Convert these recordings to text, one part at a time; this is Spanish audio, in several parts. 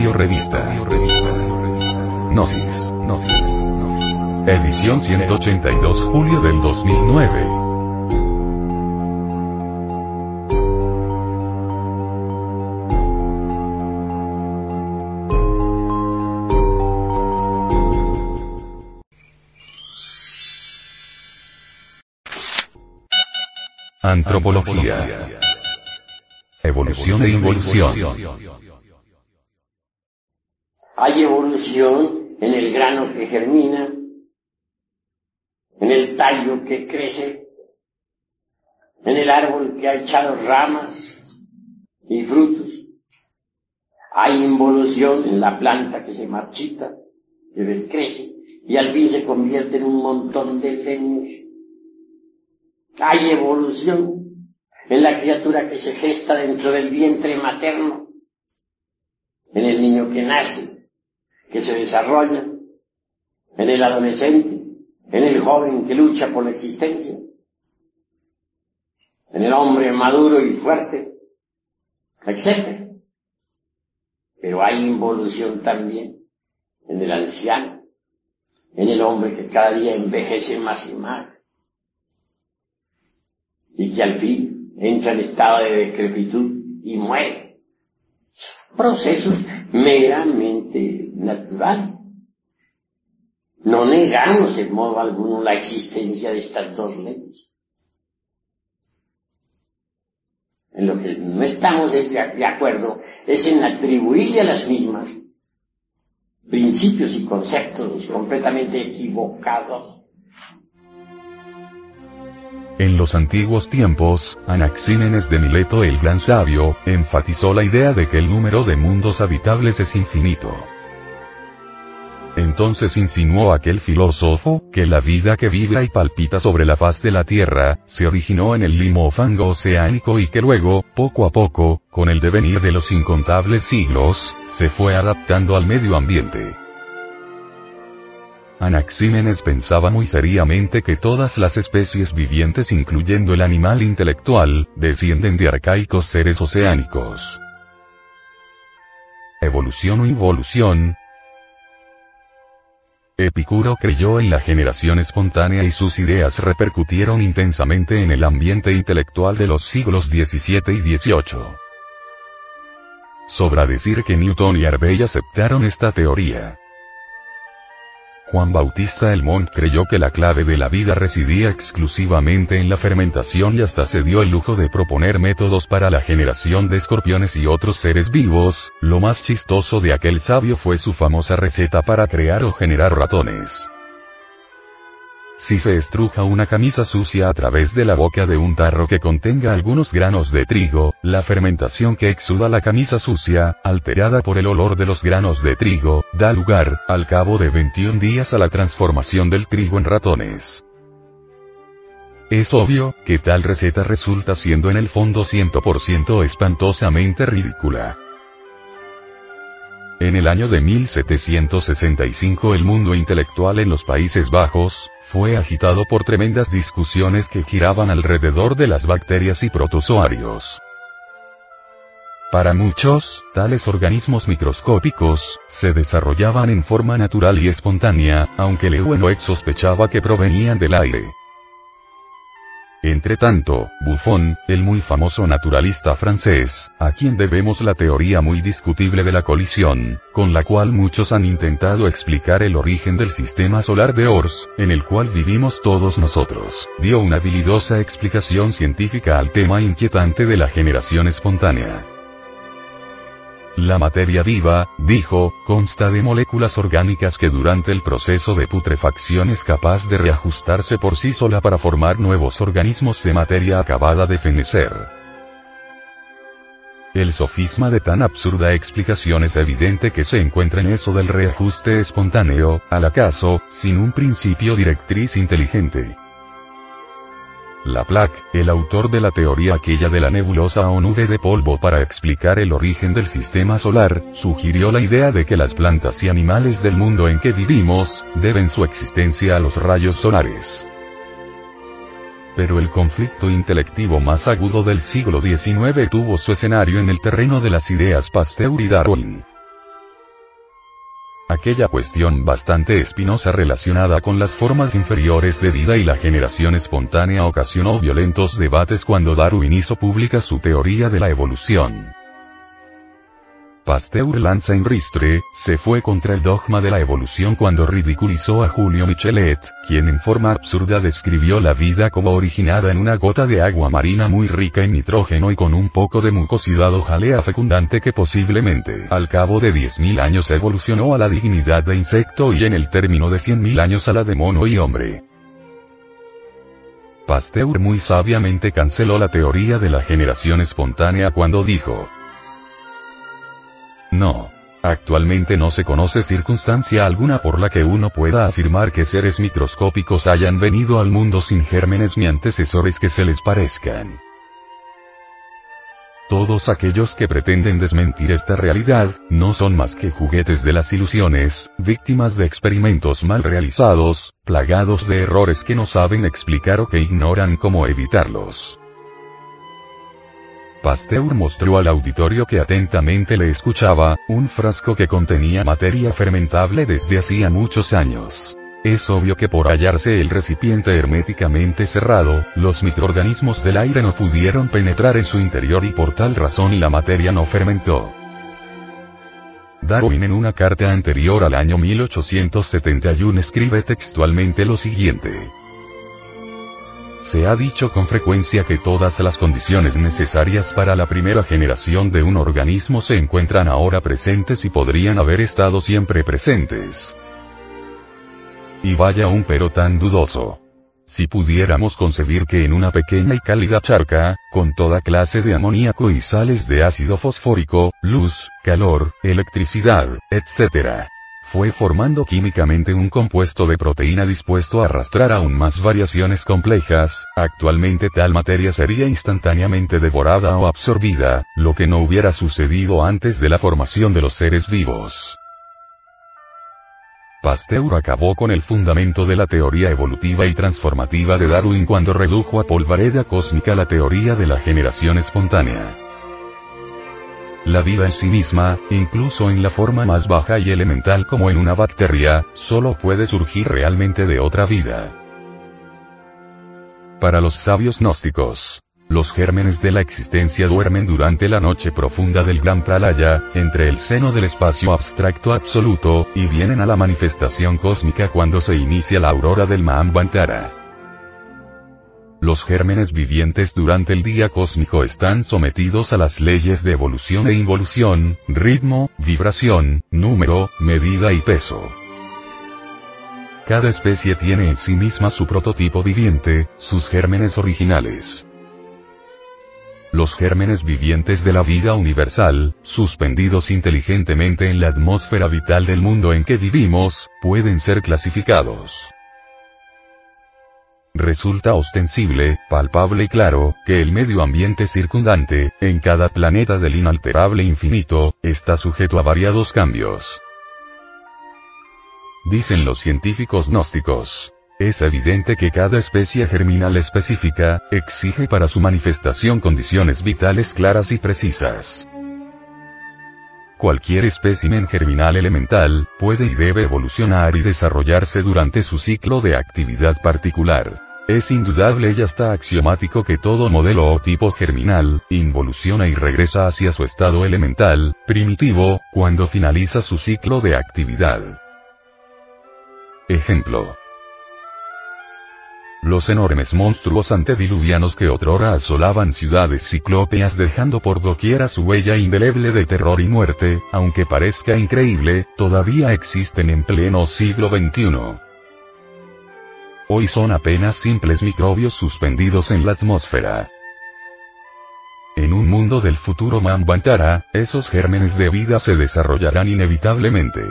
Audio Revista. Gnosis. Gnosis. Edición 182 julio del 2009. Antropología. Evolución e involución. Hay evolución en el grano que germina, en el tallo que crece, en el árbol que ha echado ramas y frutos. Hay involución en la planta que se marchita, que crece y al fin se convierte en un montón de leños. Hay evolución en la criatura que se gesta dentro del vientre materno, en el niño que nace, que se desarrolla, en el adolescente, en el joven que lucha por la existencia, en el hombre maduro y fuerte, etc. Pero hay involución también en el anciano, en el hombre que cada día envejece más y más, y que al fin entra en estado de decrepitud y muere. Procesos meramente naturales. No negamos en modo alguno la existencia de estas dos leyes. En lo que no estamos de acuerdo es en atribuirle a las mismas principios y conceptos completamente equivocados en los antiguos tiempos, Anaxímenes de Mileto el gran sabio, enfatizó la idea de que el número de mundos habitables es infinito. Entonces insinuó aquel filósofo, que la vida que vibra y palpita sobre la faz de la Tierra, se originó en el limo fango oceánico y que luego, poco a poco, con el devenir de los incontables siglos, se fue adaptando al medio ambiente. Anaxímenes pensaba muy seriamente que todas las especies vivientes incluyendo el animal intelectual, descienden de arcaicos seres oceánicos. Evolución o involución, Epicuro creyó en la generación espontánea y sus ideas repercutieron intensamente en el ambiente intelectual de los siglos XVII y XVIII. Sobra decir que Newton y Arbey aceptaron esta teoría. Juan Bautista El Mont creyó que la clave de la vida residía exclusivamente en la fermentación y hasta se dio el lujo de proponer métodos para la generación de escorpiones y otros seres vivos, lo más chistoso de aquel sabio fue su famosa receta para crear o generar ratones. Si se estruja una camisa sucia a través de la boca de un tarro que contenga algunos granos de trigo, la fermentación que exuda la camisa sucia, alterada por el olor de los granos de trigo, da lugar, al cabo de 21 días a la transformación del trigo en ratones. Es obvio, que tal receta resulta siendo en el fondo 100% espantosamente ridícula. En el año de 1765 el mundo intelectual en los Países Bajos, fue agitado por tremendas discusiones que giraban alrededor de las bacterias y protozoarios. Para muchos, tales organismos microscópicos, se desarrollaban en forma natural y espontánea, aunque Leeuwenhoek sospechaba que provenían del aire. Entre tanto, Buffon, el muy famoso naturalista francés, a quien debemos la teoría muy discutible de la colisión, con la cual muchos han intentado explicar el origen del sistema solar de Ors, en el cual vivimos todos nosotros, dio una habilidosa explicación científica al tema inquietante de la generación espontánea. La materia viva, dijo, consta de moléculas orgánicas que durante el proceso de putrefacción es capaz de reajustarse por sí sola para formar nuevos organismos de materia acabada de fenecer. El sofisma de tan absurda explicación es evidente que se encuentra en eso del reajuste espontáneo, al acaso, sin un principio directriz inteligente. Laplace, el autor de la teoría aquella de la nebulosa o nube de polvo para explicar el origen del sistema solar, sugirió la idea de que las plantas y animales del mundo en que vivimos, deben su existencia a los rayos solares. Pero el conflicto intelectivo más agudo del siglo XIX tuvo su escenario en el terreno de las ideas Pasteur y Darwin. Aquella cuestión bastante espinosa relacionada con las formas inferiores de vida y la generación espontánea ocasionó violentos debates cuando Darwin hizo pública su teoría de la evolución. Pasteur lanza en ristre, se fue contra el dogma de la evolución cuando ridiculizó a Julio Michelet, quien en forma absurda describió la vida como originada en una gota de agua marina muy rica en nitrógeno y con un poco de mucosidad o jalea fecundante que posiblemente, al cabo de 10.000 años evolucionó a la dignidad de insecto y en el término de 100.000 años a la de mono y hombre. Pasteur muy sabiamente canceló la teoría de la generación espontánea cuando dijo, no. Actualmente no se conoce circunstancia alguna por la que uno pueda afirmar que seres microscópicos hayan venido al mundo sin gérmenes ni antecesores que se les parezcan. Todos aquellos que pretenden desmentir esta realidad, no son más que juguetes de las ilusiones, víctimas de experimentos mal realizados, plagados de errores que no saben explicar o que ignoran cómo evitarlos. Pasteur mostró al auditorio que atentamente le escuchaba, un frasco que contenía materia fermentable desde hacía muchos años. Es obvio que por hallarse el recipiente herméticamente cerrado, los microorganismos del aire no pudieron penetrar en su interior y por tal razón la materia no fermentó. Darwin en una carta anterior al año 1871 escribe textualmente lo siguiente. Se ha dicho con frecuencia que todas las condiciones necesarias para la primera generación de un organismo se encuentran ahora presentes y podrían haber estado siempre presentes. Y vaya un pero tan dudoso. Si pudiéramos concebir que en una pequeña y cálida charca, con toda clase de amoníaco y sales de ácido fosfórico, luz, calor, electricidad, etc., fue formando químicamente un compuesto de proteína dispuesto a arrastrar aún más variaciones complejas, actualmente tal materia sería instantáneamente devorada o absorbida, lo que no hubiera sucedido antes de la formación de los seres vivos. Pasteur acabó con el fundamento de la teoría evolutiva y transformativa de Darwin cuando redujo a polvareda cósmica la teoría de la generación espontánea. La vida en sí misma, incluso en la forma más baja y elemental como en una bacteria, solo puede surgir realmente de otra vida. Para los sabios gnósticos, los gérmenes de la existencia duermen durante la noche profunda del gran pralaya, entre el seno del espacio abstracto absoluto, y vienen a la manifestación cósmica cuando se inicia la aurora del Mahambantara. Los gérmenes vivientes durante el día cósmico están sometidos a las leyes de evolución e involución, ritmo, vibración, número, medida y peso. Cada especie tiene en sí misma su prototipo viviente, sus gérmenes originales. Los gérmenes vivientes de la vida universal, suspendidos inteligentemente en la atmósfera vital del mundo en que vivimos, pueden ser clasificados. Resulta ostensible, palpable y claro, que el medio ambiente circundante, en cada planeta del inalterable infinito, está sujeto a variados cambios. Dicen los científicos gnósticos. Es evidente que cada especie germinal específica, exige para su manifestación condiciones vitales claras y precisas. Cualquier espécimen germinal elemental, puede y debe evolucionar y desarrollarse durante su ciclo de actividad particular. Es indudable y hasta axiomático que todo modelo o tipo germinal, involuciona y regresa hacia su estado elemental, primitivo, cuando finaliza su ciclo de actividad. Ejemplo. Los enormes monstruos antediluvianos que otrora asolaban ciudades ciclópeas dejando por doquiera su huella indeleble de terror y muerte, aunque parezca increíble, todavía existen en pleno siglo XXI. Hoy son apenas simples microbios suspendidos en la atmósfera. En un mundo del futuro Mambantara, esos gérmenes de vida se desarrollarán inevitablemente.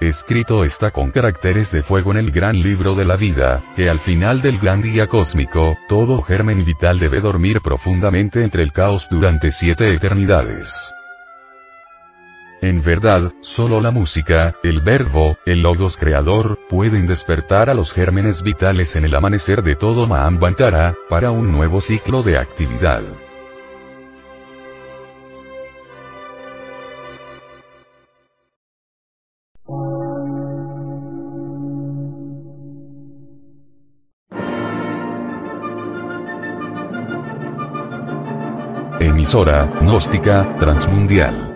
Escrito está con caracteres de fuego en el gran libro de la vida, que al final del gran día cósmico, todo germen vital debe dormir profundamente entre el caos durante siete eternidades. En verdad, solo la música, el verbo, el logos creador, pueden despertar a los gérmenes vitales en el amanecer de todo Mahambantara, para un nuevo ciclo de actividad. Emisora, gnóstica, transmundial.